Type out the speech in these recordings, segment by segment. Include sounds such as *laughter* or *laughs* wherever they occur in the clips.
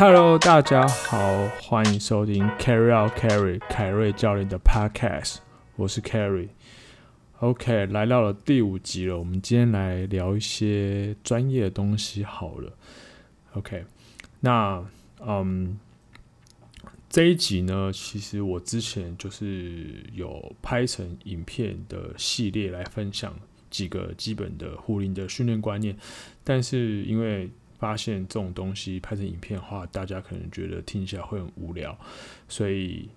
Hello，大家好，欢迎收听 Carry Out Carry 凯瑞教练的 Podcast，我是 Carry。OK，来到了第五集了，我们今天来聊一些专业的东西好了。OK，那嗯，这一集呢，其实我之前就是有拍成影片的系列来分享几个基本的护林的训练观念，但是因为发现这种东西拍成影片的话，大家可能觉得听起来会很无聊，所以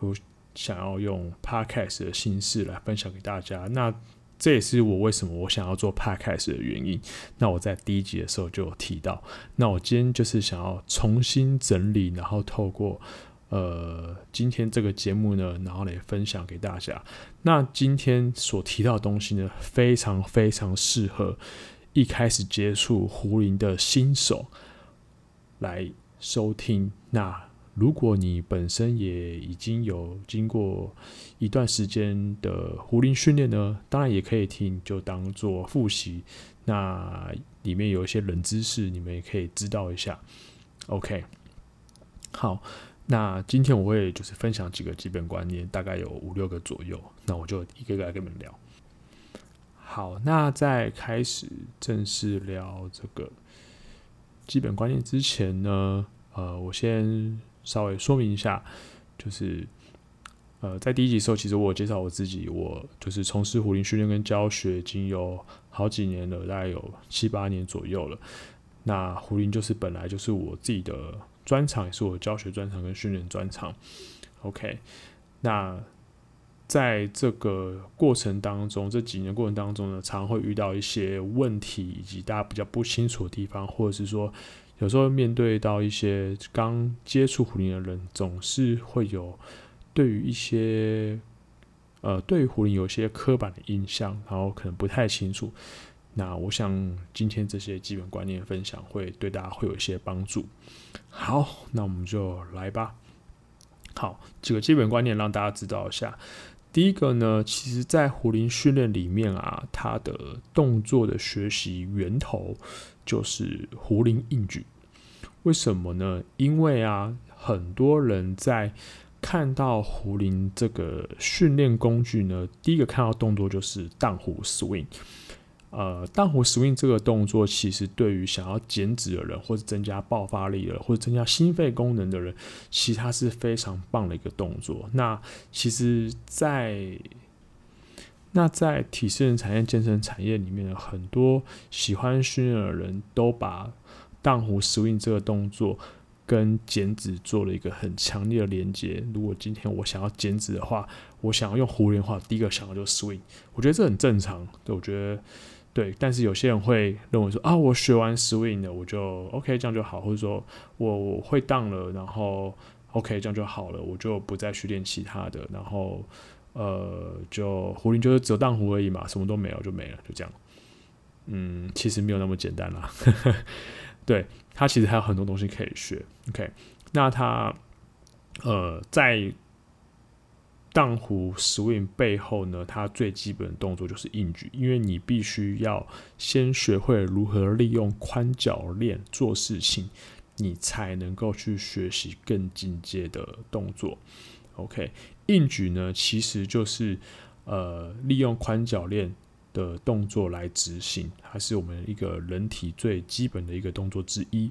我想要用 Podcast 的形式来分享给大家。那这也是我为什么我想要做 Podcast 的原因。那我在第一集的时候就有提到。那我今天就是想要重新整理，然后透过呃今天这个节目呢，然后来分享给大家。那今天所提到的东西呢，非常非常适合。一开始接触壶铃的新手来收听。那如果你本身也已经有经过一段时间的壶铃训练呢，当然也可以听，就当做复习。那里面有一些冷知识，你们也可以知道一下。OK，好，那今天我会就是分享几个基本观念，大概有五六个左右。那我就一个个来跟你们聊。好，那在开始正式聊这个基本观念之前呢，呃，我先稍微说明一下，就是呃，在第一集的时候，其实我有介绍我自己，我就是从事壶铃训练跟教学已经有好几年了，大概有七八年左右了。那壶铃就是本来就是我自己的专长，也是我教学专长跟训练专长。OK，那。在这个过程当中，这几年过程当中呢，常会遇到一些问题，以及大家比较不清楚的地方，或者是说，有时候面对到一些刚接触狐狸的人，总是会有对于一些呃，对于壶铃有些刻板的印象，然后可能不太清楚。那我想今天这些基本观念分享会对大家会有一些帮助。好，那我们就来吧。好，几个基本观念让大家知道一下。第一个呢，其实，在壶铃训练里面啊，它的动作的学习源头就是壶铃硬举。为什么呢？因为啊，很多人在看到壶铃这个训练工具呢，第一个看到动作就是荡壶 swing。呃，荡壶 swing 这个动作，其实对于想要减脂的人，或者增加爆发力的，或者增加心肺功能的人，其实它是非常棒的一个动作。那其实在，那在体适能产业、健身产业里面很多喜欢训练的人都把荡壶 swing 这个动作跟减脂做了一个很强烈的连接。如果今天我想要减脂的话，我想要用壶铃的话，第一个想到就是 swing。我觉得这很正常，对，我觉得。对，但是有些人会认为说啊，我学完 swing 了，我就 OK，这样就好，或者说我我会荡了，然后 OK，这样就好了，我就不再去练其他的，然后呃，就胡铃就是只有荡壶而已嘛，什么都没有就没了，就这样。嗯，其实没有那么简单啦。*laughs* 对，它其实还有很多东西可以学。OK，那它呃在。荡壶 swing 背后呢，它最基本的动作就是硬举，因为你必须要先学会如何利用宽脚链做事情，你才能够去学习更进阶的动作。OK，硬举呢，其实就是呃利用宽脚链的动作来执行，它是我们一个人体最基本的一个动作之一。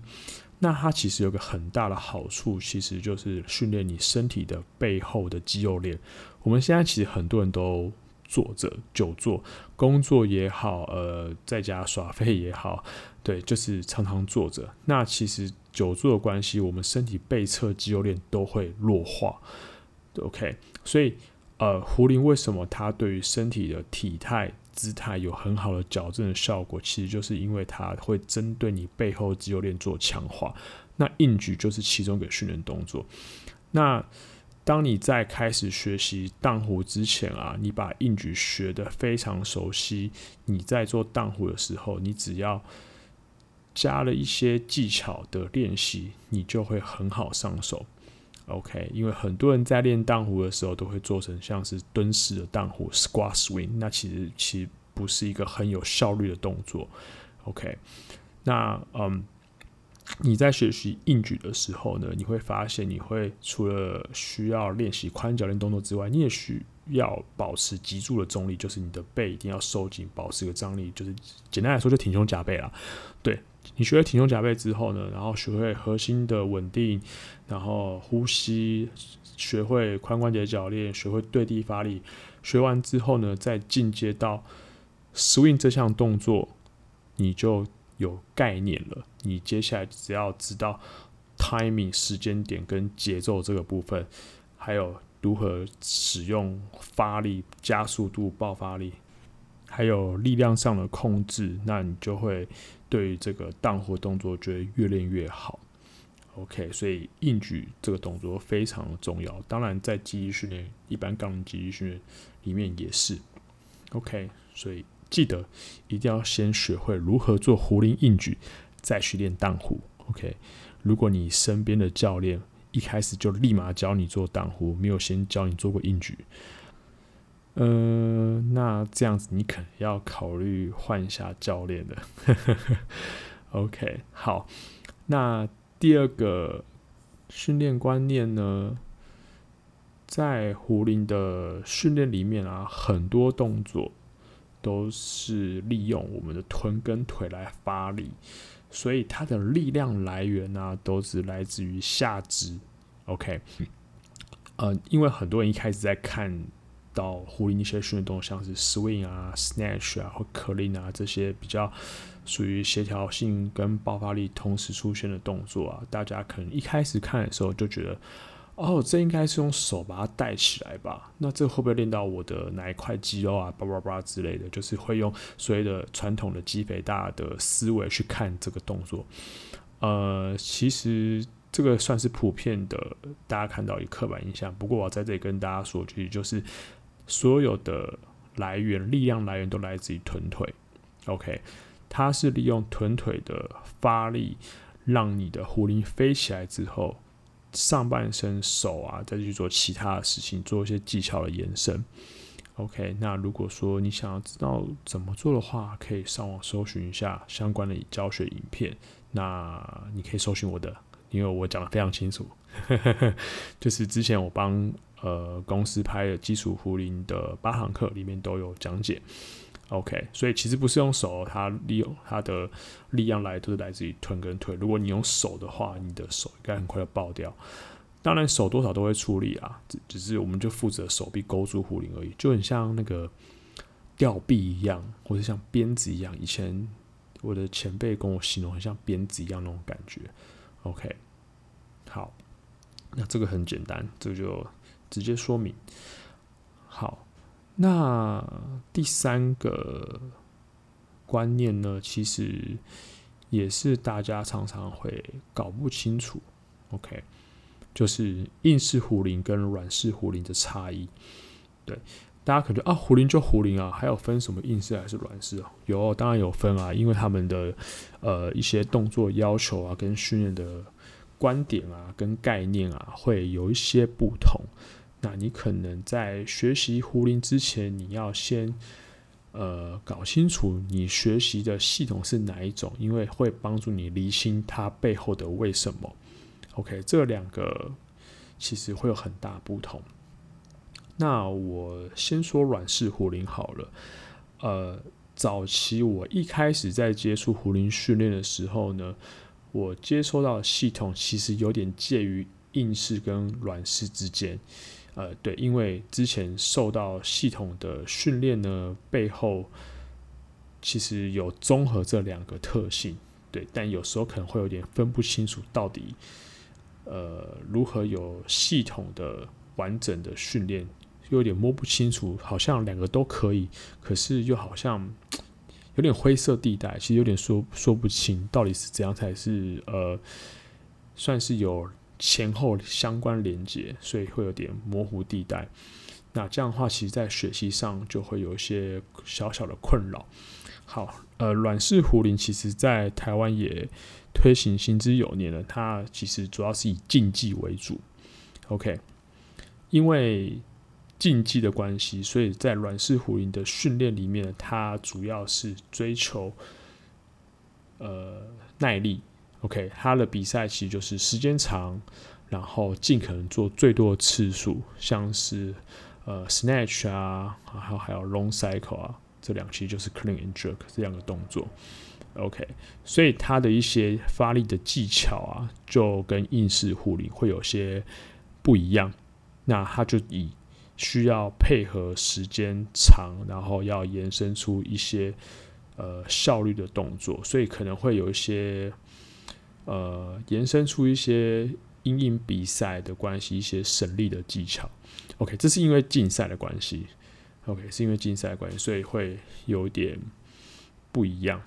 那它其实有个很大的好处，其实就是训练你身体的背后的肌肉链。我们现在其实很多人都坐着久坐，工作也好，呃，在家耍废也好，对，就是常常坐着。那其实久坐的关系，我们身体背侧肌肉链都会弱化。OK，所以呃，壶铃为什么它对于身体的体态？姿态有很好的矫正的效果，其实就是因为它会针对你背后肌肉链做强化。那硬举就是其中一个训练动作。那当你在开始学习荡弧之前啊，你把硬举学得非常熟悉，你在做荡弧的时候，你只要加了一些技巧的练习，你就会很好上手。OK，因为很多人在练荡弧的时候都会做成像是蹲式的荡弧 （squat swing），那其实其实不是一个很有效率的动作。OK，那嗯，你在学习硬举的时候呢，你会发现你会除了需要练习宽脚链动作之外，你也需要保持脊柱的中立，就是你的背一定要收紧，保持个张力。就是简单来说，就挺胸夹背啦。对，你学会挺胸夹背之后呢，然后学会核心的稳定，然后呼吸，学会髋关节铰链，学会对地发力。学完之后呢，再进阶到 swing 这项动作，你就有概念了。你接下来只要知道 timing 时间点跟节奏这个部分，还有如何使用发力、加速度、爆发力，还有力量上的控制，那你就会对于这个荡壶动作觉得越练越好。OK，所以硬举这个动作非常重要。当然，在肌力训练，一般杠铃肌力训练里面也是。OK，所以记得一定要先学会如何做壶铃硬举，再去练荡弧。OK，如果你身边的教练一开始就立马教你做荡弧，没有先教你做过硬举，呃，那这样子你可能要考虑换一下教练了。*laughs* OK，好，那。第二个训练观念呢，在壶铃的训练里面啊，很多动作都是利用我们的臀跟腿来发力，所以它的力量来源呢，都是来自于下肢。OK，呃，因为很多人一开始在看到壶铃一些训练动作，像是 swing 啊、snatch 啊或 clean 啊这些比较。属于协调性跟爆发力同时出现的动作啊，大家可能一开始看的时候就觉得，哦，这应该是用手把它带起来吧？那这会不会练到我的哪一块肌肉啊？叭叭叭之类的，就是会用所谓的传统的肌肥大的思维去看这个动作。呃，其实这个算是普遍的，大家看到一刻板印象。不过我在这里跟大家说，其实就是所有的来源，力量来源都来自于臀腿。OK。它是利用臀腿的发力，让你的壶铃飞起来之后，上半身手啊再去做其他的事情，做一些技巧的延伸。OK，那如果说你想要知道怎么做的话，可以上网搜寻一下相关的教学影片。那你可以搜寻我的，因为我讲的非常清楚，*laughs* 就是之前我帮呃公司拍的基础壶铃的八堂课里面都有讲解。OK，所以其实不是用手，它利用它的力量来都是来自于臀跟腿。如果你用手的话，你的手应该很快就爆掉。当然手多少都会出力啊，只只是我们就负责手臂勾住壶铃而已，就很像那个吊臂一样，或者像鞭子一样。以前我的前辈跟我形容，很像鞭子一样那种感觉。OK，好，那这个很简单，这个就直接说明。好。那第三个观念呢，其实也是大家常常会搞不清楚。OK，就是硬式壶铃跟软式壶铃的差异。对，大家可能啊，壶铃就壶铃啊，还有分什么硬式还是软式啊？有，当然有分啊，因为他们的呃一些动作要求啊，跟训练的观点啊，跟概念啊，会有一些不同。那你可能在学习胡林之前，你要先呃搞清楚你学习的系统是哪一种，因为会帮助你厘清它背后的为什么。OK，这两个其实会有很大不同。那我先说软式壶铃好了。呃，早期我一开始在接触胡林训练的时候呢，我接收到的系统其实有点介于硬式跟软式之间。呃，对，因为之前受到系统的训练呢，背后其实有综合这两个特性，对，但有时候可能会有点分不清楚到底，呃，如何有系统的完整的训练，又有点摸不清楚，好像两个都可以，可是又好像有点灰色地带，其实有点说说不清，到底是怎样才是呃，算是有。前后相关连接，所以会有点模糊地带。那这样的话，其实在学习上就会有一些小小的困扰。好，呃，软式壶铃其实在台湾也推行行之有年了。它其实主要是以竞技为主。OK，因为竞技的关系，所以在软式壶铃的训练里面，它主要是追求呃耐力。OK，它的比赛其实就是时间长，然后尽可能做最多的次数，像是呃 snatch 啊，然后还有 long cycle 啊，这两期就是 clean and jerk 这两个动作。OK，所以它的一些发力的技巧啊，就跟硬式壶铃会有些不一样。那它就以需要配合时间长，然后要延伸出一些呃效率的动作，所以可能会有一些呃延伸出一些因应比赛的关系，一些省力的技巧。OK，这是因为竞赛的关系。OK，是因为竞赛的关系，所以会有点不一样。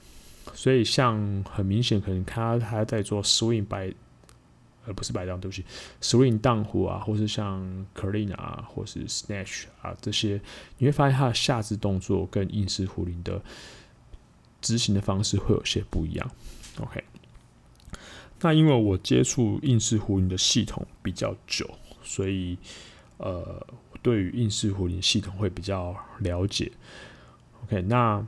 所以像很明显，可能他他在做 swing by，而不是摆荡，对不起，swing 荡壶啊，或是像 clean 啊，或是 snatch 啊这些，你会发现它的下肢动作跟硬式壶铃的执行的方式会有些不一样。OK，那因为我接触硬式壶铃的系统比较久，所以呃，对于硬式壶铃系统会比较了解。OK，那。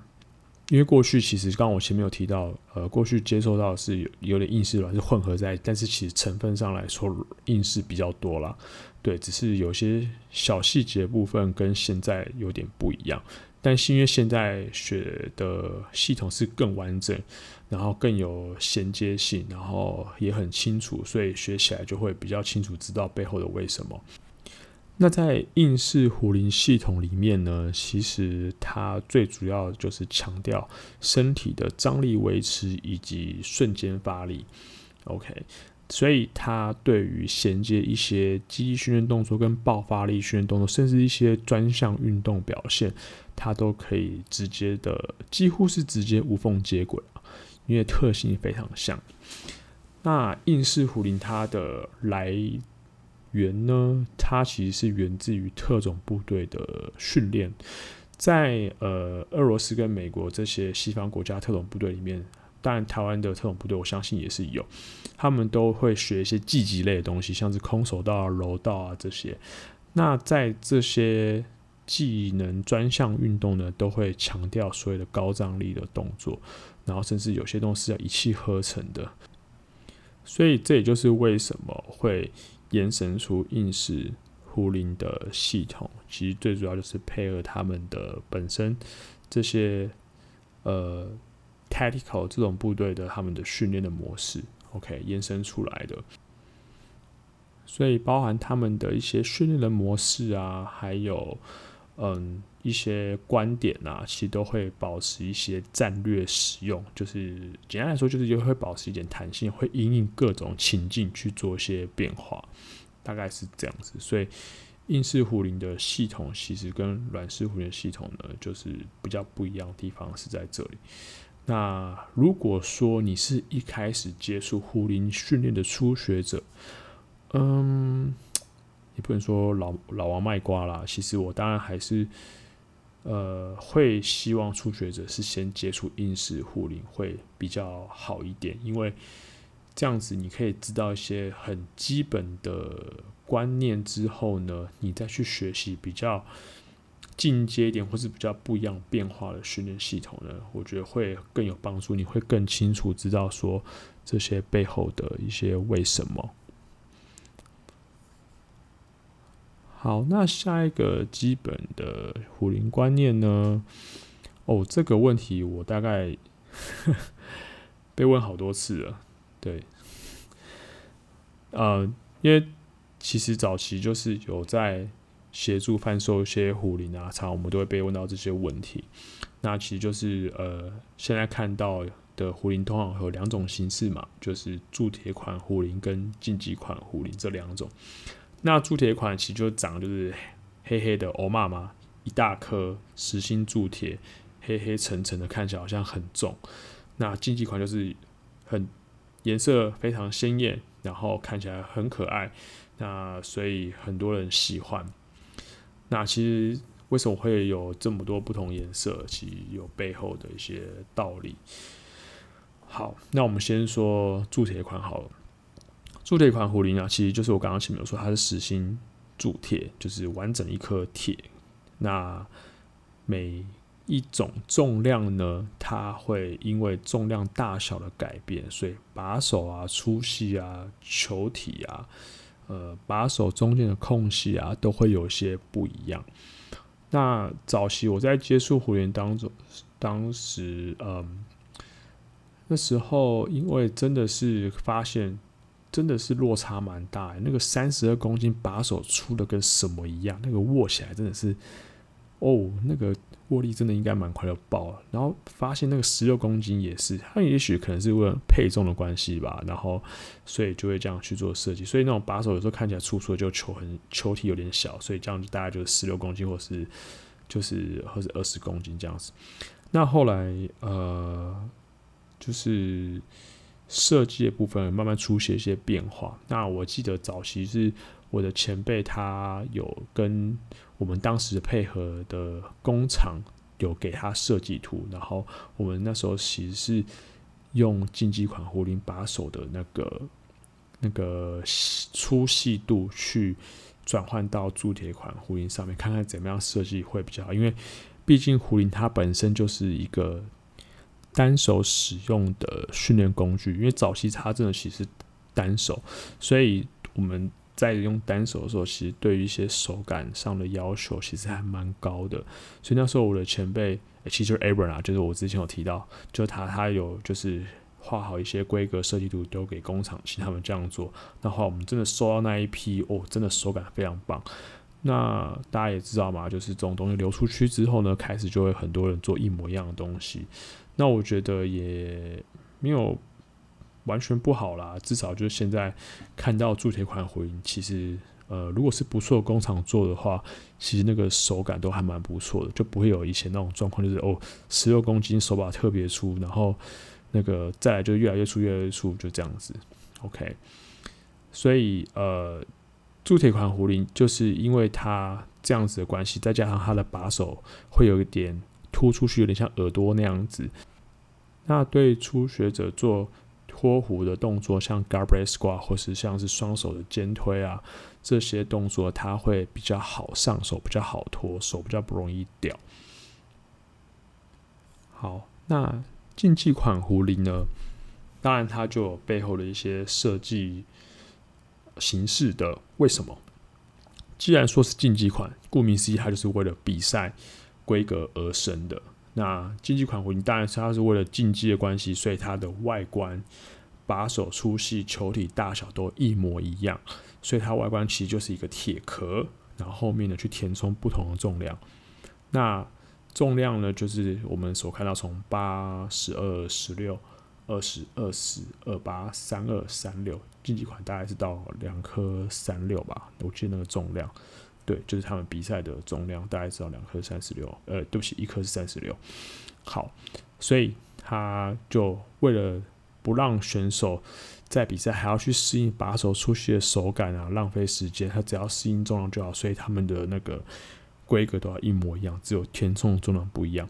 因为过去其实刚刚我前面有提到，呃，过去接受到是有有点硬式软是混合在，但是其实成分上来说硬式比较多啦，对，只是有些小细节部分跟现在有点不一样。但是因为现在学的系统是更完整，然后更有衔接性，然后也很清楚，所以学起来就会比较清楚，知道背后的为什么。那在硬式壶铃系统里面呢，其实它最主要就是强调身体的张力维持以及瞬间发力。OK，所以它对于衔接一些肌力训练动作跟爆发力训练动作，甚至一些专项运动表现，它都可以直接的，几乎是直接无缝接轨，因为特性非常像。那硬式壶铃它的来源呢，它其实是源自于特种部队的训练，在呃俄罗斯跟美国这些西方国家特种部队里面，当然台湾的特种部队我相信也是有，他们都会学一些技击类的东西，像是空手道、柔道啊这些。那在这些技能专项运动呢，都会强调所谓的高张力的动作，然后甚至有些东西要一气呵成的。所以这也就是为什么会。延伸出硬式护林的系统，其实最主要就是配合他们的本身这些呃 tactical 这种部队的他们的训练的模式，OK 延伸出来的。所以包含他们的一些训练的模式啊，还有嗯一些观点啊，其实都会保持一些战略使用。就是简单来说，就是也会保持一点弹性，会因应各种情境去做一些变化。大概是这样子，所以硬式壶铃的系统其实跟软式壶铃的系统呢，就是比较不一样的地方是在这里。那如果说你是一开始接触壶铃训练的初学者，嗯，也不能说老老王卖瓜啦。其实我当然还是呃会希望初学者是先接触硬式壶铃会比较好一点，因为。这样子，你可以知道一些很基本的观念之后呢，你再去学习比较进阶一点或是比较不一样变化的训练系统呢，我觉得会更有帮助。你会更清楚知道说这些背后的一些为什么。好，那下一个基本的虎林观念呢？哦，这个问题我大概 *laughs* 被问好多次了。对，呃，因为其实早期就是有在协助贩售一些虎林啊，常我们都会被问到这些问题。那其实就是呃，现在看到的虎林通常有两种形式嘛，就是铸铁款虎林跟竞技款虎林这两种。那铸铁款其实就长就是黑黑的欧妈妈，一大颗实心铸铁，黑黑沉沉的，看起来好像很重。那竞技款就是很。颜色非常鲜艳，然后看起来很可爱，那所以很多人喜欢。那其实为什么会有这么多不同颜色？其实有背后的一些道理。好，那我们先说铸铁款好了。铸铁款壶铃啊，其实就是我刚刚前面有说，它是实心铸铁，就是完整一颗铁。那每一种重量呢，它会因为重量大小的改变，所以把手啊、粗细啊、球体啊、呃，把手中间的空隙啊，都会有些不一样。那早期我在接触壶铃当中，当时嗯，那时候因为真的是发现，真的是落差蛮大。那个三十二公斤把手粗的跟什么一样，那个握起来真的是，哦，那个。握力真的应该蛮快就爆了，然后发现那个十六公斤也是，它也许可能是为了配重的关系吧，然后所以就会这样去做设计，所以那种把手有时候看起来粗粗的，就球很球体有点小，所以这样子大概就是十六公斤，或是就是或是二十公斤这样子。那后来呃，就是设计的部分慢慢出现一些变化。那我记得早期是我的前辈他有跟。我们当时配合的工厂有给他设计图，然后我们那时候其实是用竞技款壶铃把手的那个那个粗细度去转换到铸铁款壶铃上面，看看怎么样设计会比较好。因为毕竟壶铃它本身就是一个单手使用的训练工具，因为早期它真的其实单手，所以我们。在用单手的时候，其实对于一些手感上的要求其实还蛮高的。所以那时候我的前辈，其实就是 Abram 啊，就是我之前有提到，就他他有就是画好一些规格设计图丢给工厂，请他们这样做。那话我们真的收到那一批，哦，真的手感非常棒。那大家也知道嘛，就是这种东西流出去之后呢，开始就会很多人做一模一样的东西。那我觉得也没有。完全不好啦，至少就是现在看到铸铁款壶铃，其实呃，如果是不错的工厂做的话，其实那个手感都还蛮不错的，就不会有以前那种状况，就是哦，十六公斤手把特别粗，然后那个再来就越来越粗，越来越粗，就这样子。OK，所以呃，铸铁款壶铃就是因为它这样子的关系，再加上它的把手会有一点突出去，有点像耳朵那样子，那对初学者做。托壶的动作，像 goblet squat 或是像是双手的肩推啊，这些动作它会比较好上手，比较好托，手比较不容易掉。好，那竞技款壶铃呢？当然它就有背后的一些设计形式的。为什么？既然说是竞技款，顾名思义，它就是为了比赛规格而生的。那竞技款壶铃当然是它是为了竞技的关系，所以它的外观、把手粗细、球体大小都一模一样，所以它外观其实就是一个铁壳，然后后面呢去填充不同的重量。那重量呢，就是我们所看到从八、十二、十六、二十、二十、二八、三二、三六，竞技款大概是到两颗三六吧，我记得那个重量。对，就是他们比赛的重量，大概只有两颗三十六，呃，对不起，一颗是三十六。好，所以他就为了不让选手在比赛还要去适应把手出去的手感啊，浪费时间，他只要适应重量就好。所以他们的那个规格都要一模一样，只有填充重量不一样。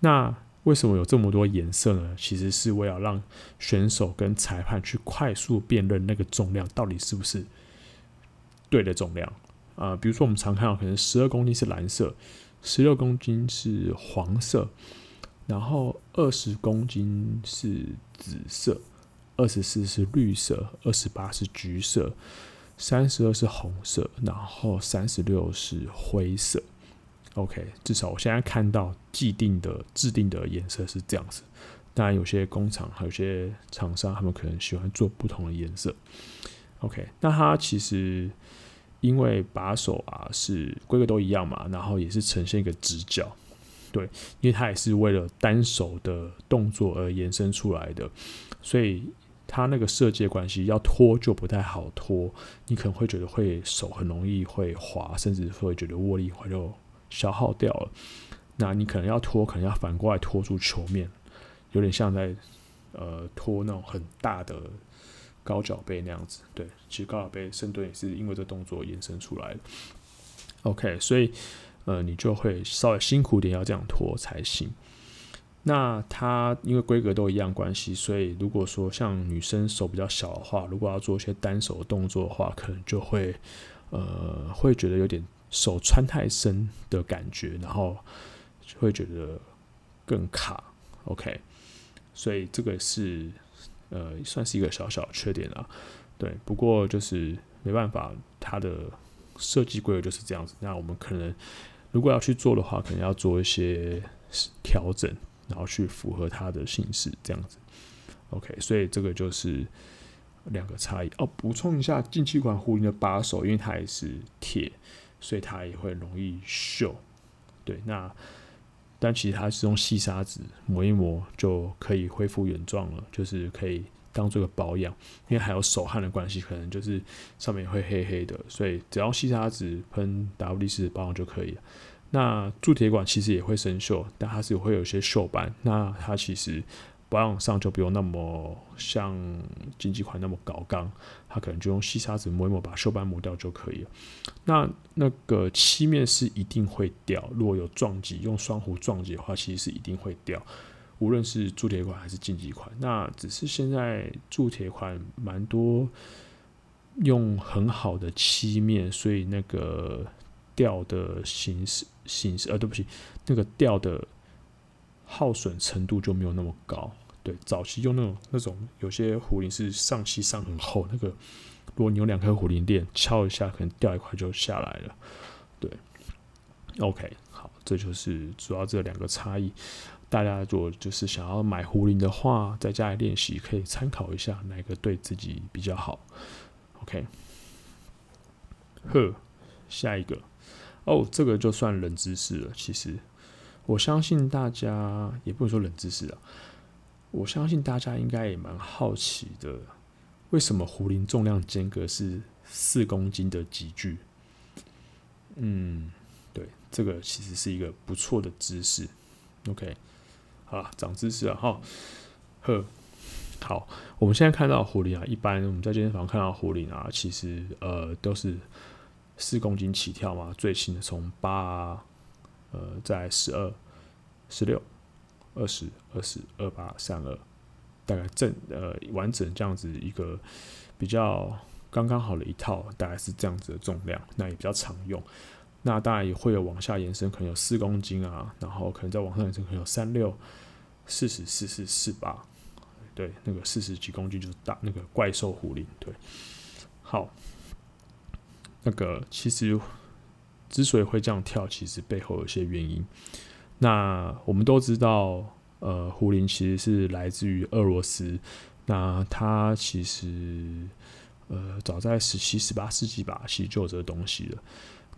那为什么有这么多颜色呢？其实是为了让选手跟裁判去快速辨认那个重量到底是不是对的重量。啊、呃，比如说我们常看到，可能十二公斤是蓝色，十六公斤是黄色，然后二十公斤是紫色，二十四是绿色，二十八是橘色，三十二是红色，然后三十六是灰色。OK，至少我现在看到既定的制定的颜色是这样子。当然，有些工厂还有些厂商，他们可能喜欢做不同的颜色。OK，那它其实。因为把手啊是规格都一样嘛，然后也是呈现一个直角，对，因为它也是为了单手的动作而延伸出来的，所以它那个设计的关系，要拖就不太好拖，你可能会觉得会手很容易会滑，甚至会觉得握力会就消耗掉了。那你可能要拖，可能要反过来拖住球面，有点像在呃拖那种很大的。高脚杯那样子，对，其实高脚杯深蹲也是因为这动作延伸出来的。OK，所以呃，你就会稍微辛苦点，要这样拖才行。那它因为规格都一样关系，所以如果说像女生手比较小的话，如果要做一些单手动作的话，可能就会呃会觉得有点手穿太深的感觉，然后会觉得更卡。OK，所以这个是呃算是一个小小缺点啊。对，不过就是没办法，它的设计规格就是这样子。那我们可能如果要去做的话，可能要做一些调整，然后去符合它的形式这样子。OK，所以这个就是两个差异哦。补充一下，进气管壶铃的把手，因为它也是铁，所以它也会容易锈。对，那但其实它是用细砂纸磨一磨就可以恢复原状了，就是可以。当做个保养，因为还有手汗的关系，可能就是上面会黑黑的，所以只要细砂纸喷 WD 四保养就可以了。那铸铁管其实也会生锈，但它是会有一些锈斑，那它其实保养上就不用那么像进气管那么高刚，它可能就用细砂纸磨一磨，把锈斑磨掉就可以了。那那个漆面是一定会掉，如果有撞击，用双弧撞击的话，其实是一定会掉。无论是铸铁款还是竞技款，那只是现在铸铁款蛮多用很好的漆面，所以那个掉的形式形式，呃，对不起，那个掉的耗损程度就没有那么高。对，早期用那种那种有些壶铃是上漆上很厚，那个如果你有两颗壶铃链敲一下，可能掉一块就下来了。对，OK，好，这就是主要这两个差异。大家如果就是想要买壶铃的话，在家里练习可以参考一下哪个对自己比较好。OK，呵，下一个哦，这个就算冷知识了。其实我相信大家也不能说冷知识啊，我相信大家应该也蛮好奇的，为什么壶铃重量间隔是四公斤的集聚？嗯，对，这个其实是一个不错的知识。OK。啊，长知识了哈！呵，好，我们现在看到壶铃啊，一般我们在健身房看到壶铃啊，其实呃都是四公斤起跳嘛，最轻的从八呃在十二、十六、二十、二十、二八、三二，大概正呃完整这样子一个比较刚刚好的一套，大概是这样子的重量，那也比较常用。那当然也会有往下延伸，可能有四公斤啊，然后可能再往上延伸，可能有三六、四十、四四、四八，对，那个四十几公斤就是大那个怪兽壶铃，对。好，那个其实之所以会这样跳，其实背后有些原因。那我们都知道，呃，胡林其实是来自于俄罗斯，那它其实呃早在十七、十八世纪吧，其实就有这个东西了。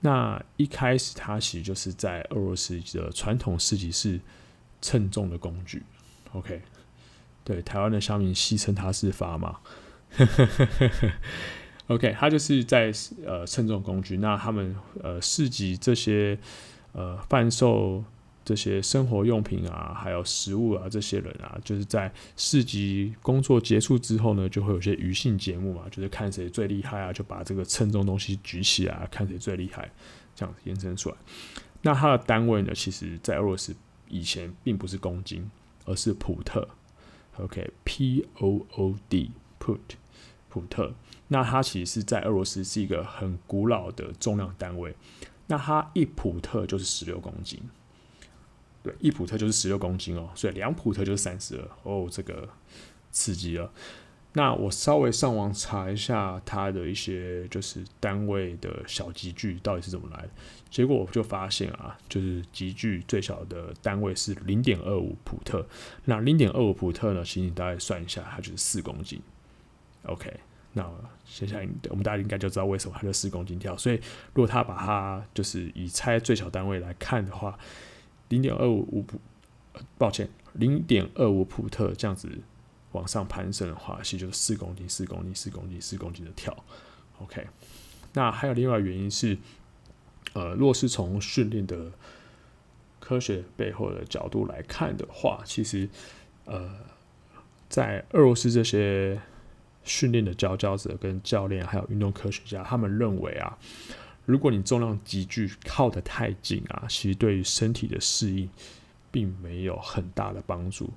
那一开始，它其实就是在俄罗斯的传统市集是称重的工具。OK，对，台湾的乡民戏称它是砝码。*laughs* OK，它就是在呃称重工具。那他们呃市集这些呃贩售。这些生活用品啊，还有食物啊，这些人啊，就是在市集工作结束之后呢，就会有些余兴节目嘛，就是看谁最厉害啊，就把这个称重东西举起来，看谁最厉害，这样子延伸出来。那它的单位呢，其实在俄罗斯以前并不是公斤，而是普特。OK，P O O D，put，普特。那它其实是在俄罗斯是一个很古老的重量单位。那它一普特就是十六公斤。对，一普特就是十六公斤哦，所以两普特就是三十二哦，这个刺激了。那我稍微上网查一下它的一些就是单位的小级距到底是怎么来的，结果我就发现啊，就是级距最小的单位是零点二五普特。那零点二五普特呢，请你大概算一下，它就是四公斤。OK，那接下来我们大家应该就知道为什么它就四公斤跳。所以如果他把它就是以拆最小单位来看的话，零点二五五普，抱歉，零点二五普特这样子往上攀升的话，其实就是四公斤、四公斤、四公斤、四公斤的跳。OK，那还有另外原因是，呃，若是从训练的科学背后的角度来看的话，其实，呃，在俄罗斯这些训练的佼佼者跟教练，还有运动科学家，他们认为啊。如果你重量急剧靠得太近啊，其实对于身体的适应并没有很大的帮助，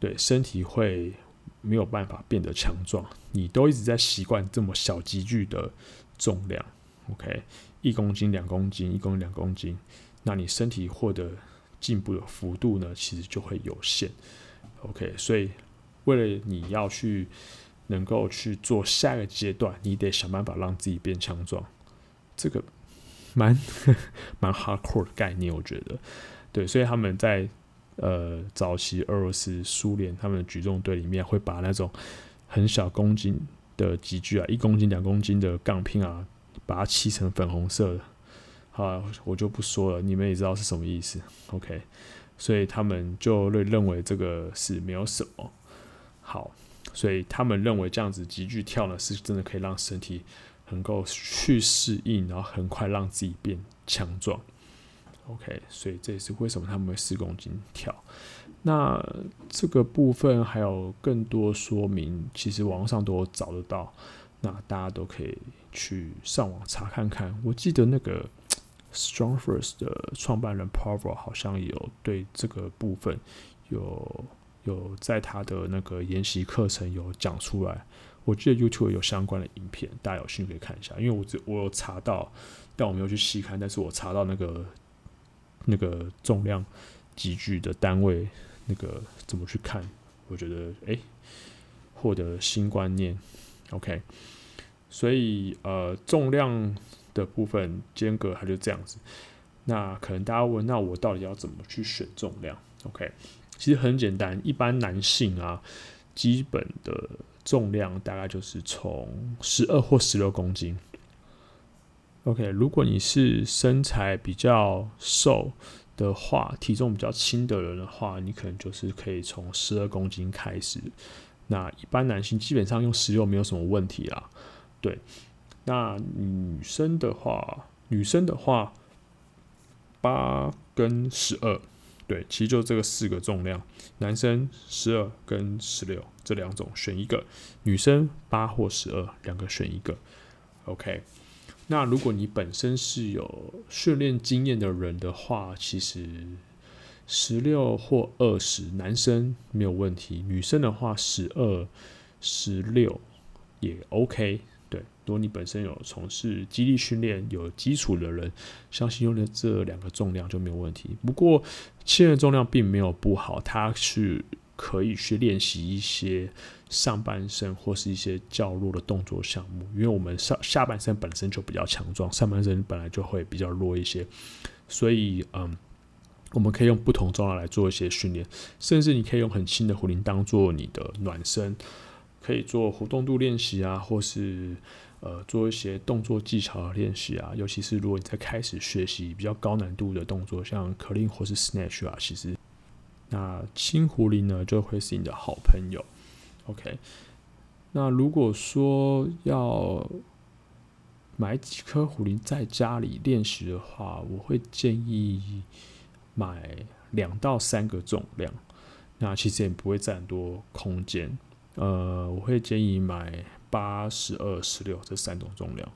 对身体会没有办法变得强壮。你都一直在习惯这么小急剧的重量，OK，一公斤、两公斤、一公斤、两公斤，那你身体获得进步的幅度呢，其实就会有限。OK，所以为了你要去能够去做下一个阶段，你得想办法让自己变强壮。这个蛮 *laughs* 蛮 hardcore 的概念，我觉得。对，所以他们在呃早期俄罗斯、苏联他们的举重队里面，会把那种很小公斤的级距啊，一公斤、两公斤的杠片啊，把它漆成粉红色的。好，我就不说了，你们也知道是什么意思。OK，所以他们就会认为这个是没有什么。好，所以他们认为这样子级距跳呢，是真的可以让身体能够去适应，然后很快让自己变强壮。OK，所以这也是为什么他们会四公斤跳。那这个部分还有更多说明，其实网上都有找得到，那大家都可以去上网查看看。我记得那个 StrongFirst 的创办人 Pavel 好像有对这个部分有有在他的那个研习课程有讲出来。我记得 YouTube 有相关的影片，大家有兴趣可以看一下。因为我只我有查到，但我没有去细看，但是我查到那个。那个重量级距的单位，那个怎么去看？我觉得哎，获得新观念。OK，所以呃，重量的部分间隔它就这样子。那可能大家问，那我到底要怎么去选重量？OK，其实很简单，一般男性啊，基本的重量大概就是从十二或十六公斤。OK，如果你是身材比较瘦的话，体重比较轻的人的话，你可能就是可以从十二公斤开始。那一般男性基本上用十六没有什么问题啦。对，那女生的话，女生的话八跟十二，对，其实就这个四个重量，男生十二跟十六这两种选一个，女生八或十二两个选一个。OK。那如果你本身是有训练经验的人的话，其实十六或二十，男生没有问题，女生的话十二、十六也 OK。如果你本身有从事肌力训练、有基础的人，相信用的这两个重量就没有问题。不过，轻的重量并没有不好，它是可以去练习一些。上半身或是一些较弱的动作项目，因为我们上下半身本身就比较强壮，上半身本来就会比较弱一些，所以嗯，我们可以用不同重量来做一些训练，甚至你可以用很轻的壶铃当做你的暖身，可以做活动度练习啊，或是呃做一些动作技巧的练习啊，尤其是如果你在开始学习比较高难度的动作，像 clean 或是 snatch 啊，其实那轻壶铃呢就会是你的好朋友。OK，那如果说要买几颗壶铃在家里练习的话，我会建议买两到三个重量，那其实也不会占多空间。呃，我会建议买八、十二、十六这三种重量，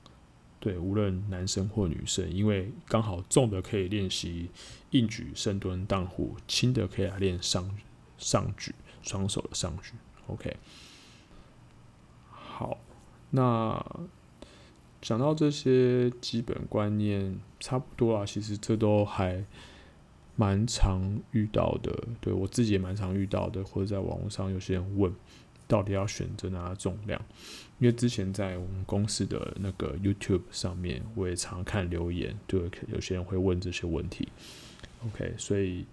对，无论男生或女生，因为刚好重的可以练习硬举、深蹲、荡壶，轻的可以来练上上举，双手的上举。OK，好，那讲到这些基本观念差不多啊，其实这都还蛮常遇到的，对我自己也蛮常遇到的，或者在网络上有些人问，到底要选择哪个重量？因为之前在我们公司的那个 YouTube 上面，我也常看留言，对，有些人会问这些问题。OK，所以。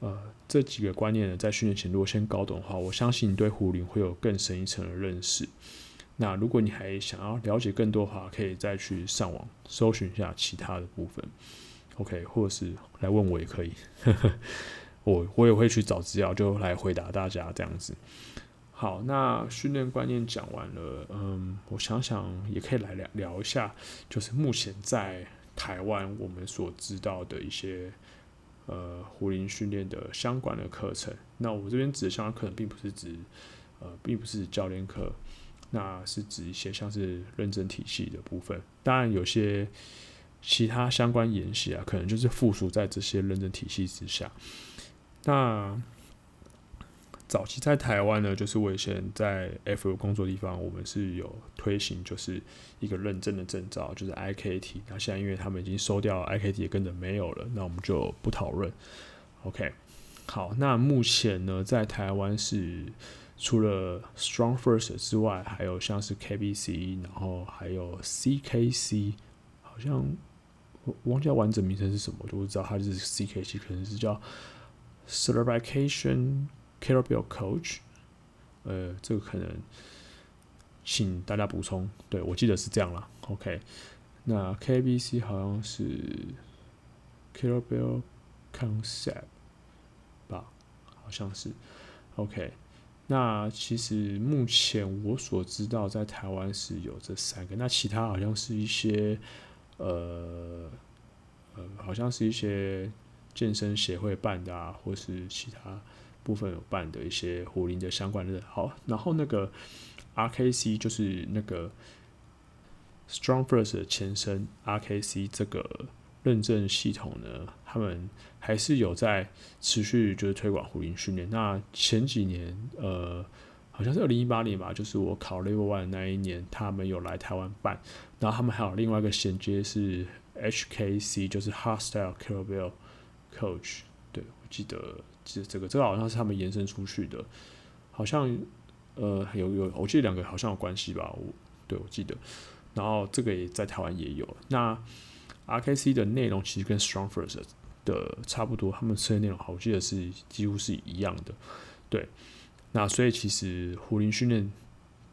呃，这几个观念呢，在训练前如果先搞懂的话，我相信你对壶铃会有更深一层的认识。那如果你还想要了解更多的话，可以再去上网搜寻一下其他的部分，OK，或者是来问我也可以，*laughs* 我我也会去找资料，就来回答大家这样子。好，那训练观念讲完了，嗯，我想想也可以来聊聊一下，就是目前在台湾我们所知道的一些。呃，胡林训练的相关的课程，那我这边指的相关课程，并不是指呃，并不是教练课，那是指一些像是认证体系的部分。当然，有些其他相关研习啊，可能就是附属在这些认证体系之下。那早期在台湾呢，就是我以前在 F 工作的地方，我们是有推行，就是一个认证的证照，就是 IKT。那现在因为他们已经收掉 IKT，也跟着没有了，那我们就不讨论。OK，好，那目前呢，在台湾是除了 Strong First 之外，还有像是 KBC，然后还有 CKC，好像我忘记完整名称是什么，我就不知道它就是 CKC，可能是叫 Certification Kettlebell Coach，呃，这个可能请大家补充，对，我记得是这样啦。OK，那 KBC 好像是 Kettlebell Concept 吧，好像是 OK。那其实目前我所知道，在台湾是有这三个，那其他好像是一些呃呃，好像是一些健身协会办的啊，或是其他部分有办的一些壶铃的相关的。好，然后那个 RKC 就是那个 Strong First 的前身，RKC 这个。认证系统呢，他们还是有在持续就是推广壶铃训练。那前几年，呃，好像是二零一八年吧，就是我考 Level One 那一年，他们有来台湾办。然后他们还有另外一个衔接是 HKC，就是 Hardstyle Kettlebell Coach。对，我记得，记得这个，这个好像是他们延伸出去的，好像呃有有，我记得两个好像有关系吧。我对我记得，然后这个也在台湾也有。那 RKC 的内容其实跟 Strong First 的差不多，他们测的内容好，我记得是几乎是一样的。对，那所以其实胡林训练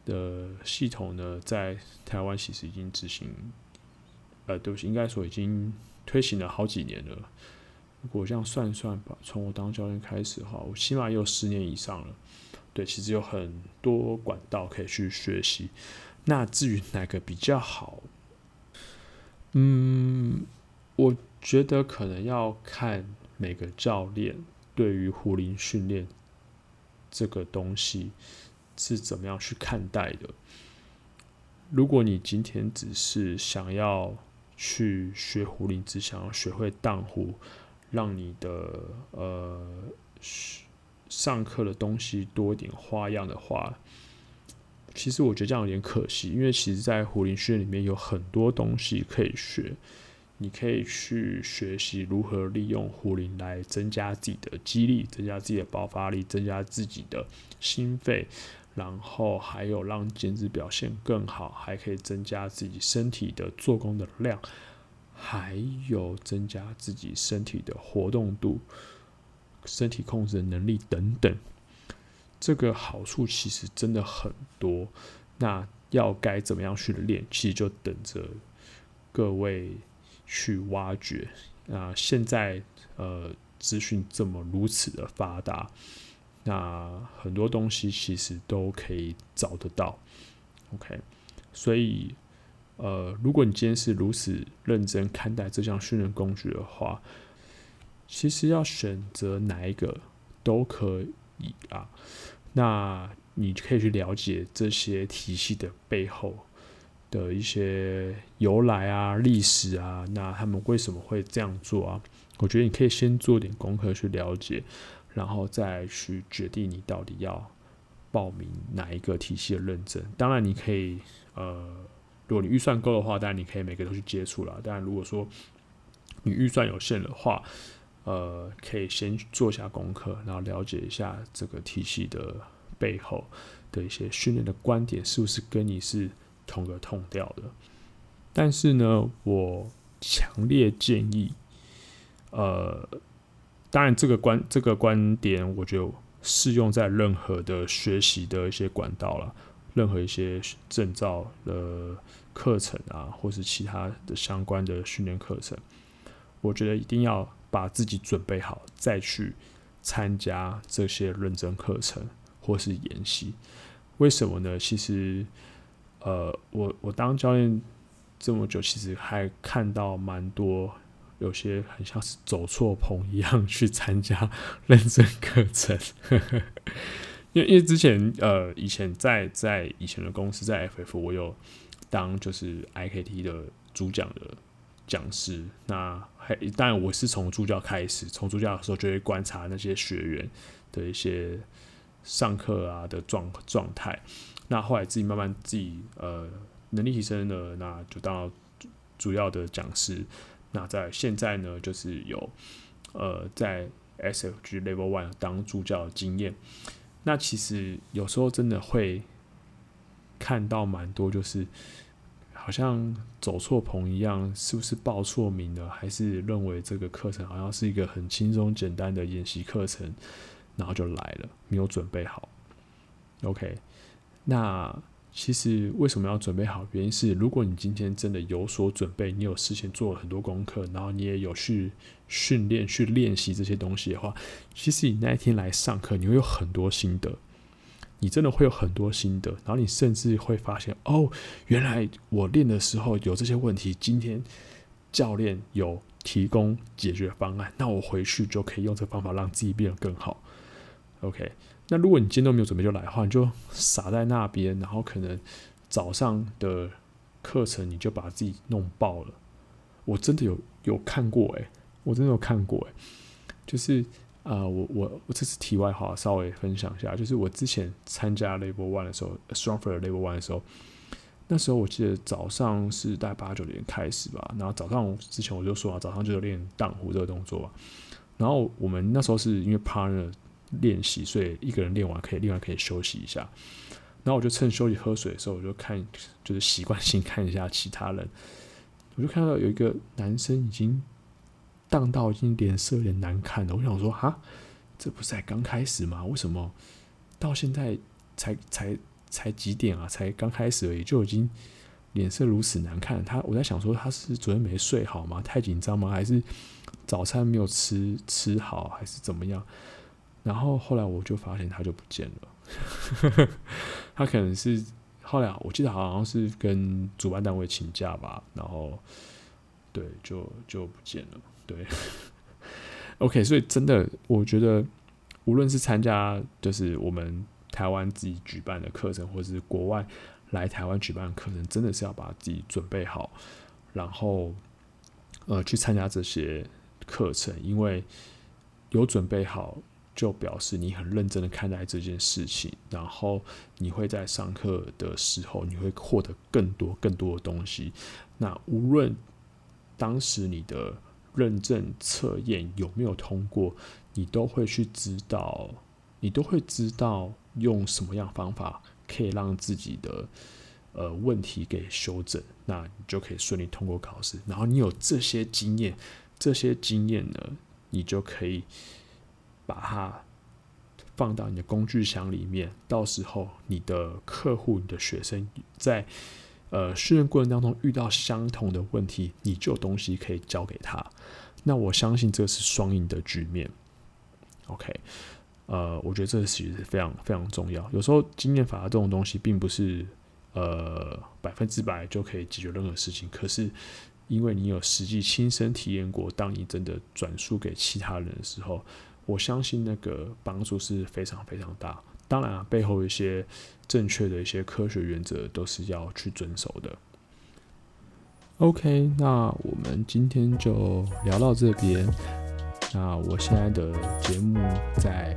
的系统呢，在台湾其实已经执行，呃，对不起，应该说已经推行了好几年了。如果这样算算吧，从我当教练开始哈，我起码有十年以上了。对，其实有很多管道可以去学习。那至于哪个比较好？嗯，我觉得可能要看每个教练对于壶铃训练这个东西是怎么样去看待的。如果你今天只是想要去学壶铃，只想要学会荡壶，让你的呃上课的东西多一点花样的话。其实我觉得这样有点可惜，因为其实，在胡林训练里面有很多东西可以学。你可以去学习如何利用胡林来增加自己的肌力，增加自己的爆发力，增加自己的心肺，然后还有让减脂表现更好，还可以增加自己身体的做工的量，还有增加自己身体的活动度、身体控制能力等等。这个好处其实真的很多，那要该怎么样去练，其实就等着各位去挖掘。那现在呃资讯这么如此的发达，那很多东西其实都可以找得到。OK，所以呃如果你今天是如此认真看待这项训练工具的话，其实要选择哪一个都可以啊。那你可以去了解这些体系的背后的一些由来啊、历史啊，那他们为什么会这样做啊？我觉得你可以先做点功课去了解，然后再去决定你到底要报名哪一个体系的认证。当然，你可以呃，如果你预算够的话，当然你可以每个都去接触了。当然，如果说你预算有限的话，呃，可以先做下功课，然后了解一下这个体系的背后的一些训练的观点是不是跟你是同个痛调的。但是呢，我强烈建议，呃，当然这个观这个观点，我就适用在任何的学习的一些管道了，任何一些证照的课程啊，或是其他的相关的训练课程，我觉得一定要。把自己准备好，再去参加这些认证课程或是研习。为什么呢？其实，呃，我我当教练这么久，其实还看到蛮多有些很像是走错棚一样去参加 *laughs* 认证课程。因为因为之前呃，以前在在以前的公司在 FF，我有当就是 IKT 的主讲的。讲师，那还当然我是从助教开始，从助教的时候就会观察那些学员的一些上课啊的状状态，那后来自己慢慢自己呃能力提升了，那就当主要的讲师。那在现在呢，就是有呃在 SFG Level One 当助教的经验。那其实有时候真的会看到蛮多，就是好像走错棚一样，是不是报错名了？还是认为这个课程好像是一个很轻松简单的演习课程，然后就来了，没有准备好。OK，那。其实为什么要准备好？原因是，如果你今天真的有所准备，你有事先做了很多功课，然后你也有去训练、去练习这些东西的话，其实你那一天来上课，你会有很多心得。你真的会有很多心得，然后你甚至会发现，哦，原来我练的时候有这些问题，今天教练有提供解决方案，那我回去就可以用这个方法让自己变得更好。OK。那如果你今天都没有准备就来的话，你就傻在那边，然后可能早上的课程你就把自己弄爆了。我真的有有看过诶、我真的有看过诶、就是啊、我我我这次题外话稍微分享一下，就是我之前参加 Level One 的时候，StrongFirst Level One 的时候，那时候我记得早上是大概八九点开始吧，然后早上之前我就说啊，早上就练荡壶这个动作，然后我们那时候是因为 partner。练习，所以一个人练完可以，另外可以休息一下。然后我就趁休息喝水的时候，我就看，就是习惯性看一下其他人。我就看到有一个男生已经荡到已经脸色有点难看了。我想说，哈，这不是才刚开始吗？为什么到现在才才才几点啊？才刚开始而已，就已经脸色如此难看。他，我在想说，他是昨天没睡好吗？太紧张吗？还是早餐没有吃吃好？还是怎么样？然后后来我就发现他就不见了，*laughs* 他可能是后来我记得好像是跟主办单位请假吧，然后对就就不见了。对，OK，所以真的我觉得无论是参加就是我们台湾自己举办的课程，或是国外来台湾举办的课程，真的是要把自己准备好，然后呃去参加这些课程，因为有准备好。就表示你很认真的看待这件事情，然后你会在上课的时候，你会获得更多更多的东西。那无论当时你的认证测验有没有通过，你都会去知道，你都会知道用什么样方法可以让自己的呃问题给修正，那你就可以顺利通过考试。然后你有这些经验，这些经验呢，你就可以。把它放到你的工具箱里面，到时候你的客户、你的学生在呃训练过程当中遇到相同的问题，你就有东西可以教给他。那我相信这是双赢的局面。OK，呃，我觉得这其实是非常非常重要。有时候经验法这种东西，并不是呃百分之百就可以解决任何事情。可是因为你有实际亲身体验过，当你真的转述给其他人的时候，我相信那个帮助是非常非常大。当然啊，背后一些正确的一些科学原则都是要去遵守的。OK，那我们今天就聊到这边。那我现在的节目在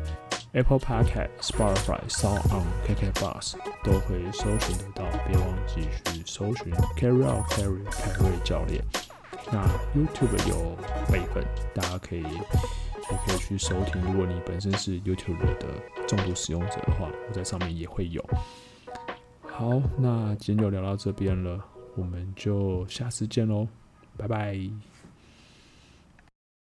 Apple Podcast、Spotify、Sound On、KK Bus 都会搜寻得到，别忘记去搜寻 Carry Out Carry 凯瑞教练。那 YouTube 有备份，大家可以。也可以去收听。如果你本身是 YouTube 的重度使用者的话，我在上面也会有。好，那今天就聊到这边了，我们就下次见喽，拜拜。